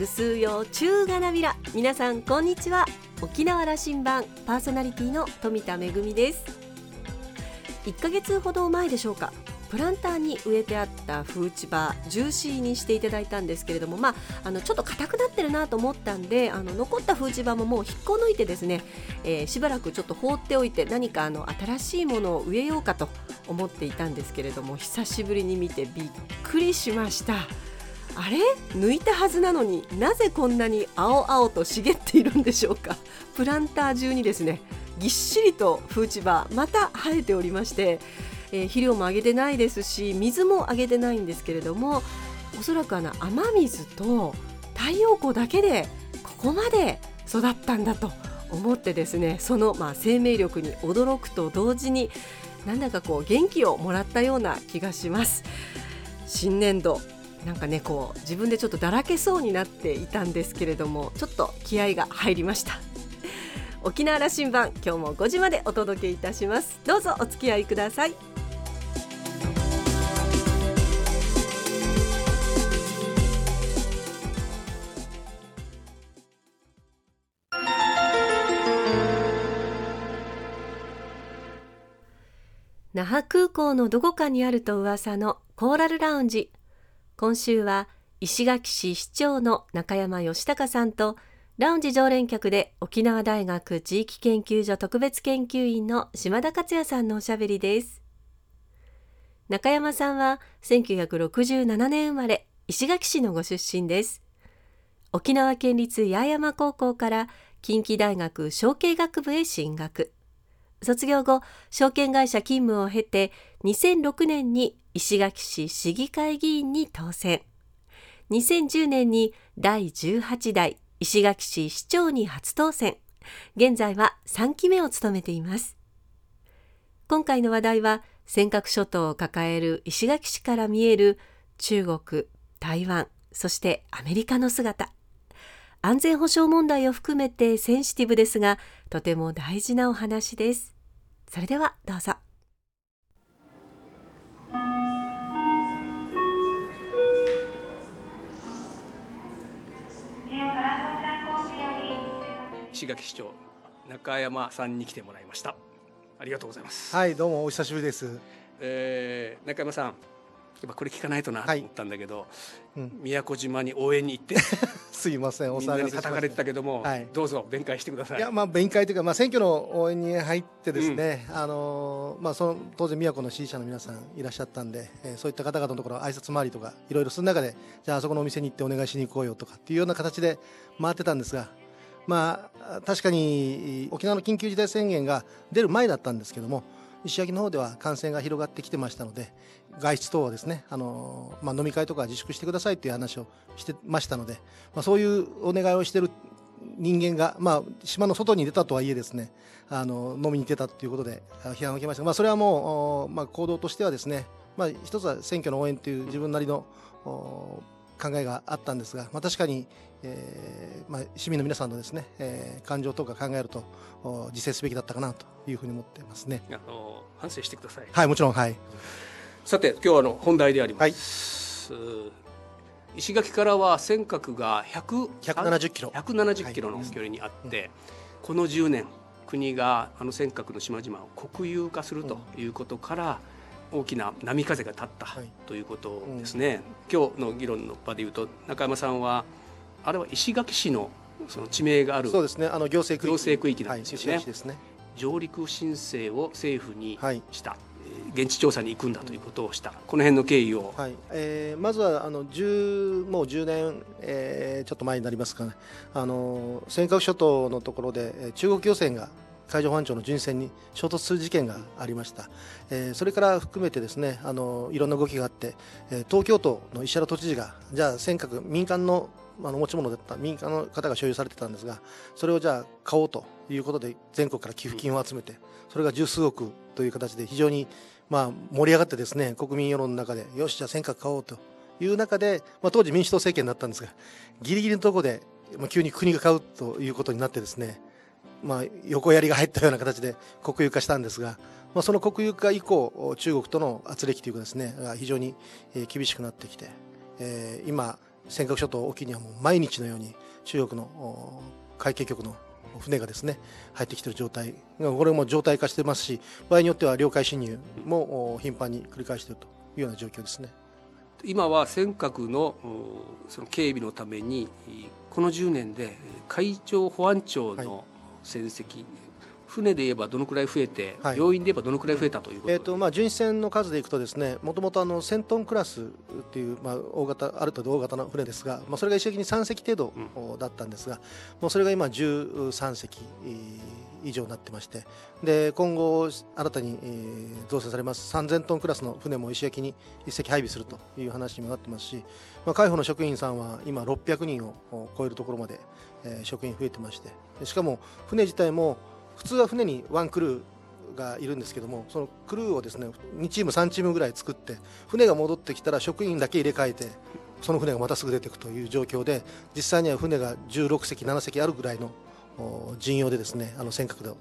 ぐすうよ中がなびら皆さんこんにちは。沖縄羅針盤パーソナリティの富田恵です。1ヶ月ほど前でしょうか。プランターに植えてあったフーチバジューシーにしていただいたんですけれども、まあ、あのちょっと硬くなってるなと思ったんであの残ったフーチバももう引っこ抜いてですね、えー、しばらくちょっと放っておいて何かあの新しいものを植えようかと思っていたんですけれども久しぶりに見てびっくりしました。あれ？抜いたはずなのになぜこんなに青々と茂っているんでしょうか？プランター中にですねぎっしりとフーチバーまた生えておりましてえー、肥料もあげてないですし水もあげてないんですけれどもおそらくあの雨水と太陽光だけでここまで育ったんだと思ってですねそのまあ生命力に驚くと同時になんだかこう元気をもらったような気がします。新年度なんかねこう自分でちょっとだらけそうになっていたんですけれどもちょっと気合が入りました。沖縄羅針盤今日も5時までお届けいたします。どうぞお付き合いください。那覇空港のどこかにあると噂のコーラルラウンジ。今週は石垣市市長の中山義隆さんとラウンジ常連客で沖縄大学地域研究所特別研究員の島田克也さんのおしゃべりです。中山さんは1967年生まれ石垣市のご出身です。沖縄県立八重山高校から近畿大学商経学部へ進学。卒業後証券会社勤務を経て2006年に石垣市市議会議員に当選。2010年に第18代石垣市市長に初当選。現在は3期目を務めています。今回の話題は尖閣諸島を抱える石垣市から見える中国台湾そしてアメリカの姿。安全保障問題を含めてセンシティブですがとても大事なお話です。それではどうぞ。石垣市長中山さんに来てもらいました。ありがとうございます。はいどうもお久しぶりです、えー、中山さんやっぱこれ聞かないとなと思ったんだけど、はいうん、宮古島に応援に行って。すいません。お騒がせ叩かれてたけども、はい、どうぞ弁解してください。いやまあ弁解というか、まあ、選挙の応援に入ってですね、うん、あのまあ、その当然宮古の支持者の皆さんいらっしゃったんで、えー、そういった方々のところ挨拶回りとかいろいろする中でじゃああそこのお店に行ってお願いしに行こうよとかっていうような形で回ってたんですがまあ確かに沖縄の緊急事態宣言が出る前だったんですけども石垣の方では感染が広がってきてましたので外出等はですねあの、まあ、飲み会とか自粛してくださいという話をしてましたので、まあ、そういうお願いをしている人間が、まあ、島の外に出たとはいえですねあの飲みに出たということで批判を受けましたまあ、それはもう、まあ、行動としてはですね、まあ、一つは選挙の応援という自分なりの考えがあったんですが、まあ、確かに、えーまあ、市民の皆さんのですね、えー、感情とか考えると自制すべきだったかなというふうに思ってますね。あの反省してください。はいもちろんはい。さて今日はの本題であります、はい、石垣からは尖閣が170キロ。170キロの距離にあって、はいうん、この10年国があの尖閣の島々を国有化するということから、大きな波風が立ったということですね、うん、今日の議論の場でいうと中山さんはあれは石垣市のその地名があるそうですね。あの行政区域。行政区域なんですよね。上陸申請を政府にした、はい現地調査に行くんだということをした、この辺の経緯を、はい。えー、まずはあの1もう10年、えー、ちょっと前になりますかね、あの尖閣諸島のところで中国漁船が海上保安庁の巡視船に衝突する事件がありました、えー、それから含めてですねあのいろんな動きがあって、え、東京都の石原都知事がじゃあ尖閣民間のあの持ち物だった民間の方が所有されてたんですがそれをじゃあ買おうということで全国から寄付金を集めてそれが十数億という形で非常にまあ、盛り上がってですね国民世論の中でよしじゃあ尖閣買おうと。いう中で、まあ、当時民主党政権だったんですがギリギリのところで、まあ、急に国が買うということになってですね、まあ、横やりが入ったような形で国有化したんですが、まあ、その国有化以降中国との圧力というかですね非常に厳しくなってきて、えー、今尖閣諸島沖にはもう毎日のように中国の海警局の船がですね入ってきている状態これも状態化してますし場合によっては領海侵入も頻繁に繰り返しているというような状況ですね。今は尖閣のその警備のためにこの10年で海上保安庁の戦績、船で言えばどのくらい増えて、はい、病院で言えばどのくらい増えたということ、えーとまあ、巡視船の数でいくとですねもともと1000トンクラスっていう、まあ、大型ある程度大型の船ですが、まあ、それが一時的に3隻程度だったんですが、うん、もうそれが今13隻以上になってましてで今後新たに、えー、造成されます3000トンクラスの船も石垣に1隻配備するという話にもなってますし、まあ、海保の職員さんは今600人を超えるところまで、えー、職員増えてましてしかも船自体も普通は船にワンクルーがいるんですけどもそのクルーをですね2チーム3チームぐらい作って船が戻ってきたら職員だけ入れ替えてその船がまたすぐ出ていくという状況で実際には船が16隻7隻あるぐらいの陣容でですねあの尖閣の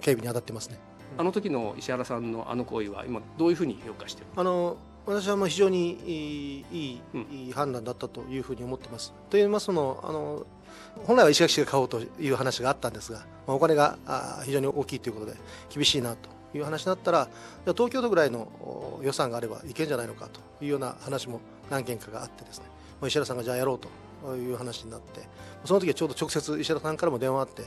警備に当たってますね。あの時の石原さんのあの行為は今どういうふうに評価してあの私はもう非常にいい,、いい判断だったというふうに思ってます。といいますのもあの本来は石垣市が買おうという話があったんですが、まあ、お金が非常に大きいということで厳しいなという話になったら東京都ぐらいの予算があればいけんじゃないのかというような話も何件かがあってですね。石原さんがじゃあやろうという話になってその時はちょうど直接石原さんからも電話あって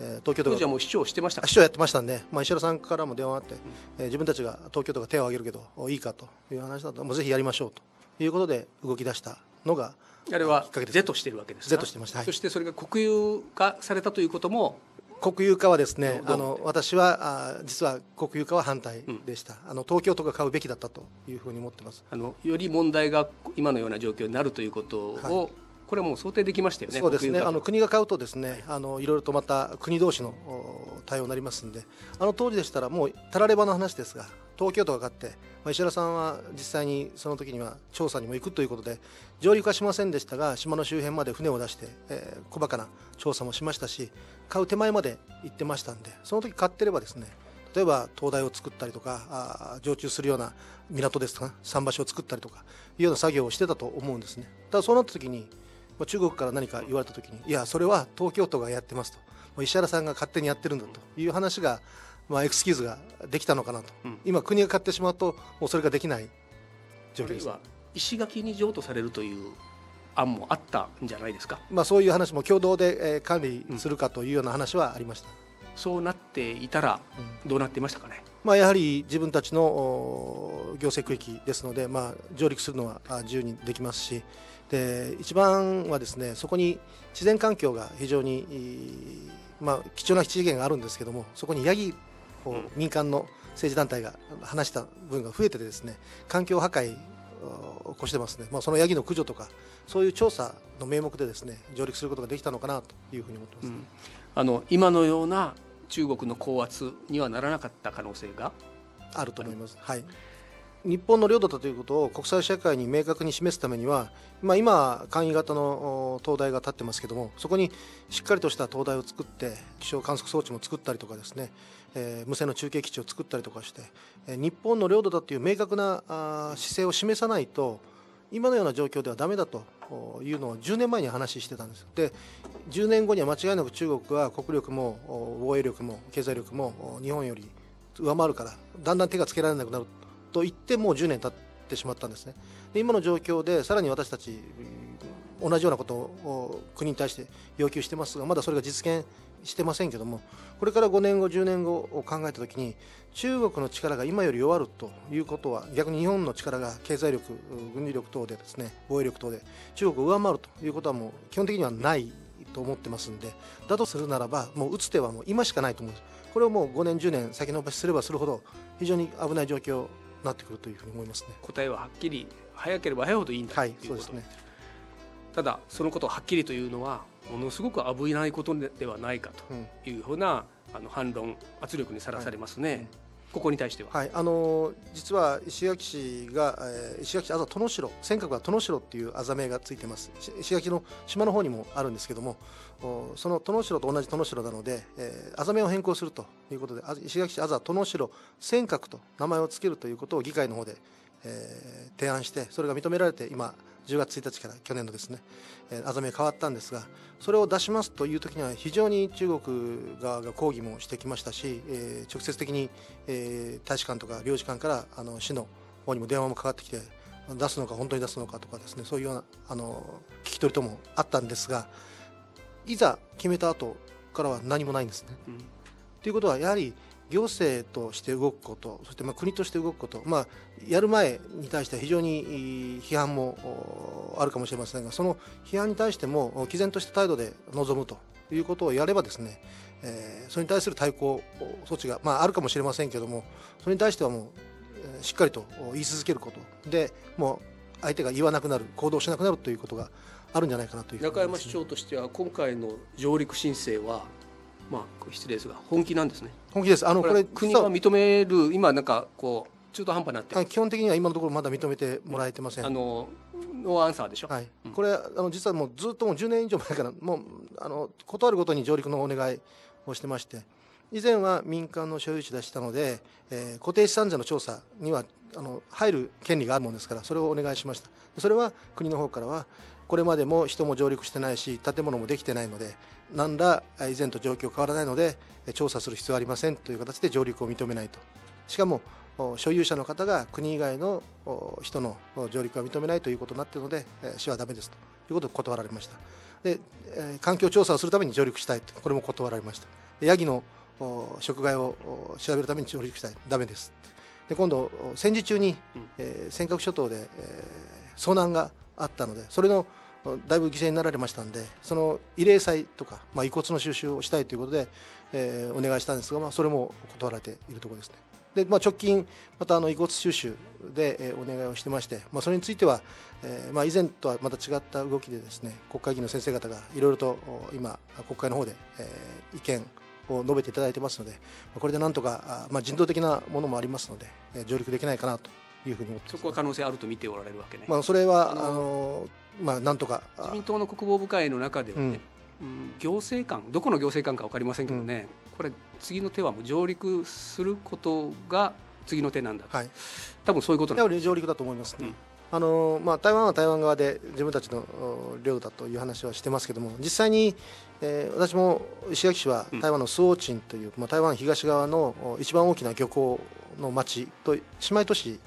え東京都がもう市長してました。市長やってましたんで、まあ、石原さんからも電話あって、うん、えー、自分たちが東京都が手を挙げるけどいいかという話だともうぜひやりましょうということで動き出したのがあれは是としてるわけですとしてました、はい、そしてそれが国有化されたということも。国有化はですねあの私はあ実は国有化は反対でした、うん、あの東京都が買うべきだったというふうに思ってます。あのより問題が今のような状況になるということを、はいこれはもう想定できましたよね。そうですね。あの国が買うとですね、あのいろいろとまた国同士の対応になりますんで、あの当時でしたらもうたらればの話ですが、東京都が買って、まあ、石原さんは実際にその時には調査にも行くということで上陸はしませんでしたが島の周辺まで船を出して、えー、小バカな調査もしましたし買う手前まで行ってましたんでその時買ってればですね例えば灯台を作ったりとかあ常駐するような港ですとか桟橋を作ったりとかいうような作業をしてたと思うんですねただそうなった時に中国から何か言われた時にいやそれは東京都がやってますと。石原さんが勝手にやってるんだという話がまあ、エクスキューズができたのかなと、うん、今、国が買ってしまうと、もうそれができない状況です。石垣に譲渡されるという案もあったんじゃないですか、まあ、そういう話も共同で、えー、管理するかというような話はありました、うん、そうなっていたら、どうなっていましたかね？まあ、やはり自分たちの行政区域ですので、まあ、上陸するのは自由にできますしで一番はですねそこに自然環境が非常に、まあ、貴重な資源があるんですけどもそこにヤギこう民間の政治団体が話した分が増えててですね環境破壊を起こしてますね、まあ、そのヤギの駆除とかそういう調査の名目でですね上陸することができたのかなというふうに思ってます、うん、あの今のような中国の高圧にはならなかった可能性が？あると思います。はい日本の領土だということを国際社会に明確に示すためには、まあ、今、簡易型の灯台が立ってますけどもそこにしっかりとした灯台を作って気象観測装置も作ったりとかですね、えー、無線の中継基地を作ったりとかして、え、日本の領土だという明確なあ姿勢を示さないと今のような状況ではだめだというのを10年前に話してたんです。で10年後には間違いなく中国は国力も防衛力も経済力も日本より上回るからだんだん手がつけられなくなる。と言ってもう10年経ってしまったんですね。で今の状況でさらに私たち同じようなことを国に対して要求してますがまだそれが実現してませんけどもこれから5年後10年後を考えた時に中国の力が今より弱るということは逆に日本の力が経済力軍事力等でですね防衛力等で中国を上回るということはもう基本的にはないと思ってますんでだとするならばもう打つ手はもう今しかないと思うんです。これをもう5年10年先延ばしすればするほど非常に危ない状況なってくるというふうに思いますね。答えははっきり早ければ早いほどいいんだ、はい、そうですね。ただそのことをはっきりというのはものすごく危ないことではないかというふうな、あの反論圧力にさらされますね。はい。うんここに対しては、はい、あの実は石垣市が、えー、石垣市あざ殿城尖閣は殿城っていうあざ名がついてます。石垣の島の方にもあるんですけどもその殿城と同じ殿城なので、えー、あざ名を変更するということで石垣市あざ殿城尖閣と名前を付けるということを議会の方で、えー、提案してそれが認められて今10月1日から去年のですね、えー、あざみ変わったんですがそれを出しますという時には非常に中国側が抗議もしてきましたし、えー、直接的に、えー、大使館とか領事館からあの市の方にも電話もかかってきて出すのか本当に出すのかとかですねそういうようなあの聞き取りともあったんですがいざ決めた後からは何もないんですね。と、うん、いうことはやはり行政として動くことそしてまあ国として動くこと、まあ、やる前に対しては非常に批判もあるかもしれませんがその批判に対しても毅然とした態度で臨むということをやればですね、え、それに対する対抗措置が、まあ、あるかもしれませんけどもそれに対してはもうしっかりと言い続けること。でもう相手が言わなくなる行動しなくなるということがあるんじゃないかなという、ね、中山市長としては今回の上陸申請はまあ失礼ですが本気なんですね。本気です。あのこれ国が認める今なんかこう中途半端になって。基本的には今のところまだ認めてもらえてません。あのノーアンサーでしょ、はい。うん、これあの実はもうずっともう10年以上前からもうあの断るごとに上陸のお願いをしてまして。以前は民間の所有地でしたので、えー、固定資産税の調査にはあの入る権利があるものですからそれをお願いしました。それは国の方からはこれまでも人も上陸してないし建物もできてないので何ら以前と状況変わらないので調査する必要はありませんという形で上陸を認めないと。しかも所有者の方が国以外の人の上陸は認めないということになっているので市はダメですと。いうことを断られました。で環境調査をするために上陸したいと。これも断られました。ヤギの食害を調べるために上陸したい。ダメですで今度戦時中に、えー、尖閣諸島で、えー、遭難があったのでそれのだいぶ犠牲になられましたんでその慰霊祭とか、まあ、遺骨の収集をしたいということで、えー、お願いしたんですが、まあ、それも断られているところですね。でまあ、直近、またあの遺骨収集で、えー、お願いをしてまして、まあ、それについては、えーまあ、以前とはまた違った動きでですね国会議員の先生方がいろいろと今、国会の方で、えー、意見を述べていただいてますので、これでなんとか、まあ、人道的なものもありますので、上陸できないかなというふうに思ってそこは可能性あると見ておられるわけね。まあ、それはあのまあ、なんとか自民党の国防部会の中ではね、うん、行政官どこの行政官か分かりませんけどね、うん、これ次の手はもう上陸することが次の手なんだ、はい、多分そういうことなんです上陸だと思います、ね、うん、あのまあ、台湾は台湾側で自分たちの領土だという話はしてますけども実際に、えー、私も石垣市は台湾のスオーチンという、まあ、台湾東側の一番大きな漁港の町と姉妹都市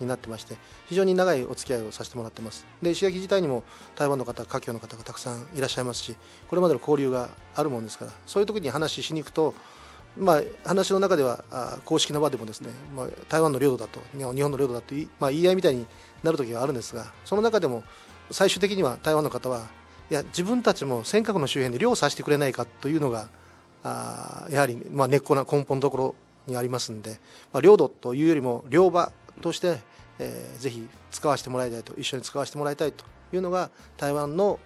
になってまして非常に長いお付き合いをさせてもらってます。で石垣自体にも台湾の方華僑の方がたくさんいらっしゃいますしこれまでの交流があるもんですからそういう時に話しに行くとまあ、話の中ではあ公式な場でもですね、まあ、台湾の領土だと日本の領土だとい、まあ、言い合いみたいになる時があるんですがその中でも最終的には台湾の方はいや自分たちも尖閣の周辺で漁をさせてくれないかというのがあやはり、まあ、根っこな根本のところにありますんで、まあ、領土というよりも漁場としてえー、ぜひ使わせてもらいたいと一緒に使わせてもらいたいというのが台湾の、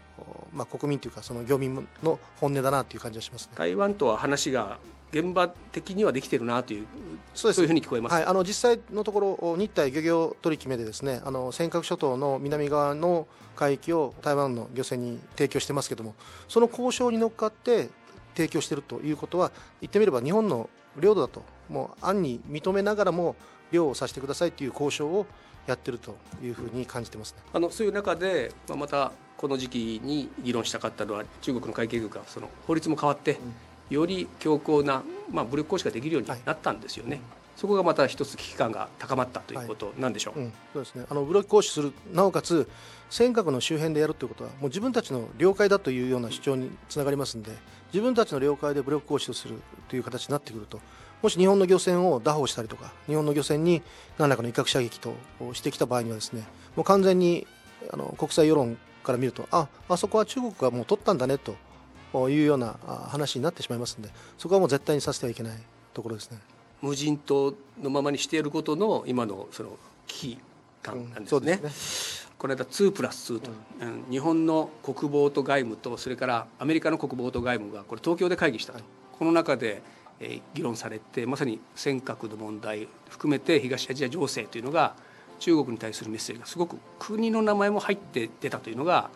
まあ、国民というかその漁民の本音だなという感じがします、ね、台湾とは話が現場的にはできてるなというそうそういうふうに聞こえます、はい、あの実際のところ日体漁業取り決めでですねあの尖閣諸島の南側の海域を台湾の漁船に提供してますけどもその交渉に乗っかって提供しているということは言ってみれば日本の領土だともう暗に認めながらも漁をさせてくださいという交渉をやってるというふうに感じてます、ね、あのそういう中で、まあ、またこの時期に議論したかったのは中国の会計局がその法律も変わって、うん、より強硬な、まあ、武力行使ができるようになったんですよね。はいそこがまた一つ危機感が高まったということなんでしょう、はいうん、そうですね。あの武力行使するなおかつ尖閣の周辺でやるということはもう自分たちの領海だというような主張につながりますので自分たちの領海で武力行使をするという形になってくるともし日本の漁船を拿捕したりとか日本の漁船に何らかの威嚇射撃としてきた場合にはですねもう完全にあの国際世論から見るとああそこは中国がもう取ったんだねというような話になってしまいますのでそこはもう絶対にさせてはいけないところですね。無人島のままにしていることの今のその危機感なんですね。うん、すね。この間2プラス2と、うん、日本の国防と外務とそれからアメリカの国防と外務がこれ東京で会議したと、はい、この中でえ議論されてまさに尖閣の問題含めて東アジア情勢というのが中国に対するメッセージがすごく国の名前も入って出たというのが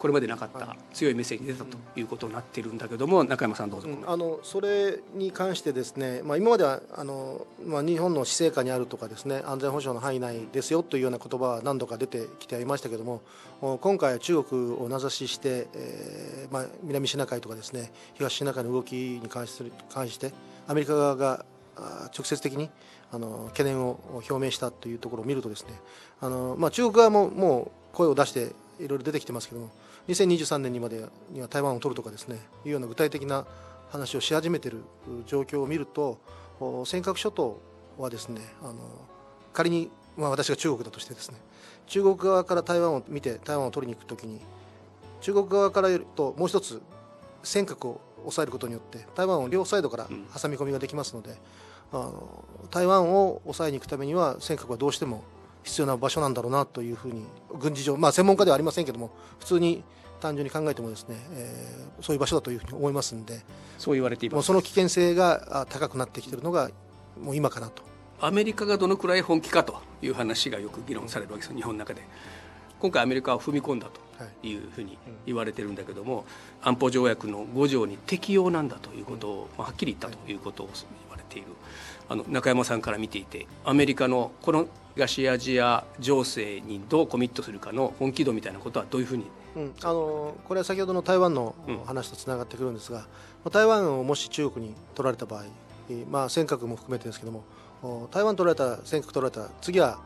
これまでなかった強いメッセージに出たということになっているんだけども中山さんどうぞ、うん、あのそれに関してですね、まあ、今まではあの、まあ、日本の施政下にあるとかですね安全保障の範囲内ですよというような言葉は何度か出てきてはいましたけども今回は中国を名指しして、えーまあ、南シナ海とかですね東シナ海の動きに関する関してアメリカ側が直接的にあの懸念を表明したというところを見るとですねあの、まあ、中国側ももう声を出していろいろ出てきてますけども2023年にまでには台湾を取るとかですねいうような具体的な話をし始めている状況を見ると尖閣諸島はですねあの仮に、まあ、私が中国だとしてですね中国側から台湾を見て台湾を取りに行くときに中国側から言うともう一つ尖閣を抑えることによって台湾を両サイドから挟み込みができますので、うん、あの台湾を抑えに行くためには尖閣はどうしても必要な場所なんだろうなというふうに軍事上、まあ、専門家ではありませんけども普通に単純に考えてもですね、えー、そういう場所だというふうに思いますんでそう言われています。その危険性が高くなってきているのがもう今かなと。アメリカがどのくらい本気かという話がよく議論されるわけです日本の中で。今回アメリカは踏み込んだというふうに言われてるんだけども、安保条約の5条に適用なんだということを、はっきり言ったということを言われているあの中山さんから見ていてアメリカのこの東アジア情勢にどうコミットするかの本気度みたいなことはどういうふうに、うん、あのこれは先ほどの台湾の話とつながってくるんですが、うん、台湾をもし中国に取られた場合、まあ、尖閣も含めてですけども台湾取られた尖閣取られた次は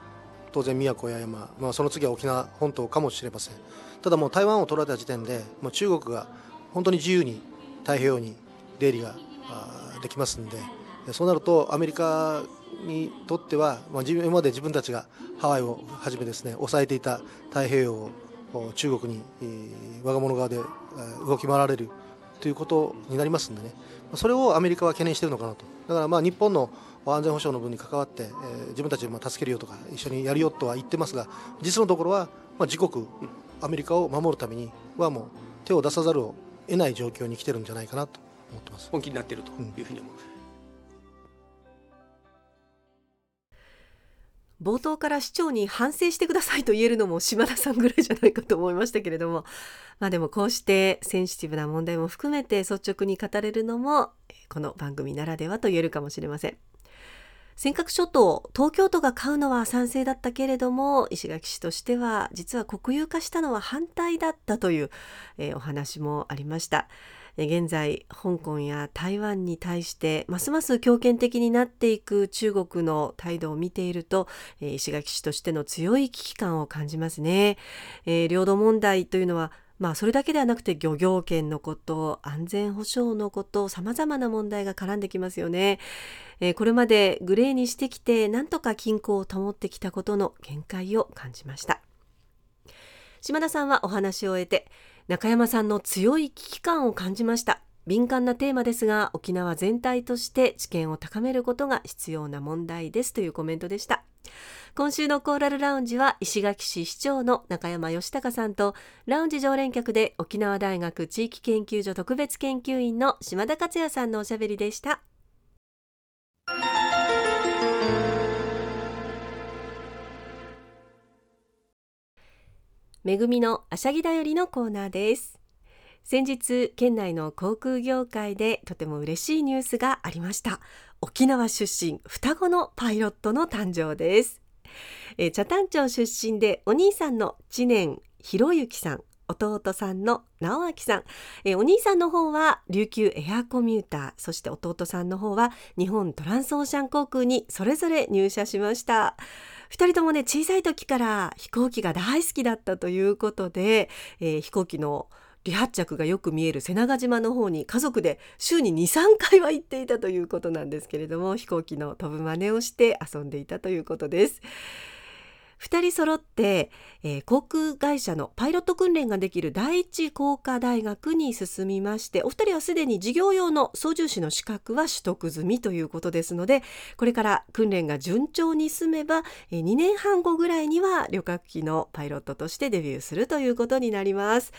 当然宮古や山、まあ、その次は沖縄本島かもしれません。ただもう台湾を取られた時点でもう中国が本当に自由に太平洋に出入りができますんでそうなるとアメリカにとっては、まあ、今まで自分たちがハワイをはじめですね抑えていた太平洋を中国に、えー、我が物側で動き回られるということになりますんでね。それをアメリカは懸念しているのかなと。だからまあ日本の安全保障の分に関わって、えー、自分たちを助けるよとか一緒にやるよとは言ってますが実のところは、まあ、自国アメリカを守るためにはもう手を出さざるを得ない状況に来てるんじゃないかなと思ってます。本気になっているというふうに思う、うん冒頭から市長に反省してくださいと言えるのも島田さんぐらいじゃないかと思いましたけれども。まあでもこうしてセンシティブな問題も含めて率直に語れるのもこの番組ならではと言えるかもしれません。尖閣諸島東京都が買うのは賛成だったけれども石垣市としては実は国有化したのは反対だったという、えー、お話もありました。現在香港や台湾に対してますます強権的になっていく中国の態度を見ていると石垣市としての強い危機感を感じますね、えー、領土問題というのはまあそれだけではなくて漁業権のこと安全保障のことさまざまな問題が絡んできますよね、えー、これまでグレーにしてきてなんとか均衡を保ってきたことの限界を感じました。島田さんはお話を終えて中山さんの強い危機感を感じました。敏感なテーマですが沖縄全体として知見を高めることが必要な問題です。というコメントでした。今週のコーラルラウンジは石垣市市長の中山義隆さんとラウンジ常連客で沖縄大学地域研究所特別研究員の島田克也さんのおしゃべりでした。めぐみのあしゃぎだよりのコーナーです。先日県内の航空業界でとても嬉しいニュースがありました。沖縄出身双子のパイロットの誕生です。え茶谷町出身でお兄さんの知念博之さん弟さんの直明さん。えお兄さんの方は琉球エアコミューターそして弟さんの方は日本トランスオーシャン航空にそれぞれ入社しました。2人ともね小さい時から飛行機が大好きだったということで、えー、飛行機の離発着がよく見える瀬長島の方に家族で週に23回は行っていたということなんですけれども飛行機の飛ぶ真似をして遊んでいたということです。2人揃って、えー、航空会社のパイロット訓練ができる第一工科大学に進みましてお二人はすでに事業用の操縦士の資格は取得済みということですのでこれから訓練が順調に進めば、えー、2年半後ぐらいには旅客機のパイロットとしてデビューするということになります。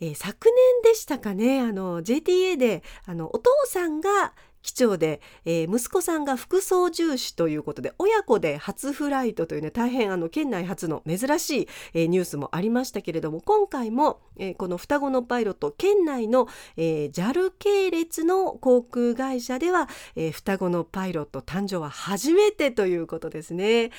えー、昨年でしたかねあの JTA であのお父さんが機長で、えー、息子さんが副操縦士ということで親子で初フライトというね大変あの県内初の珍しい、えー、ニュースもありましたけれども今回も、えー、この双子のパイロット県内の、えー、JAL 系列の航空会社では、えー、双子のパイロット誕生は初めてということですね。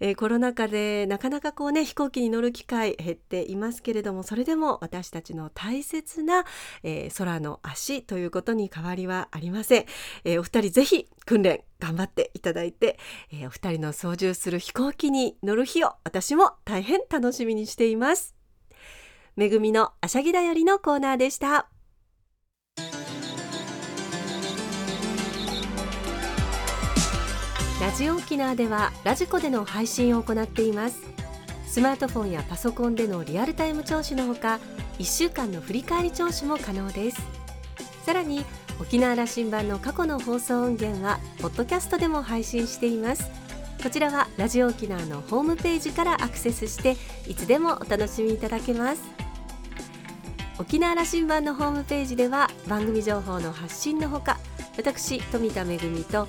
えー、コロナ禍でなかなかこうね飛行機に乗る機会減っていますけれどもそれでも私たちの大切な、えー、空の足ということに変わりはありません、えー、お二人ぜひ訓練頑張っていただいて、えお二人の操縦する飛行機に乗る日を私も大変楽しみにしています。めぐみのあしゃぎだよりのコーナーでした。ラジオ沖縄ではラジコでの配信を行っています。スマートフォンやパソコンでのリアルタイム聴取のほか1週間の振り返り聴取も可能です。さらに沖縄羅針盤の過去の放送音源はポッドキャストでも配信しています。こちらはラジオ沖縄のホームページからアクセスしていつでもお楽しみいただけます。沖縄羅針盤のホームページでは番組情報の発信のほか私富田恵と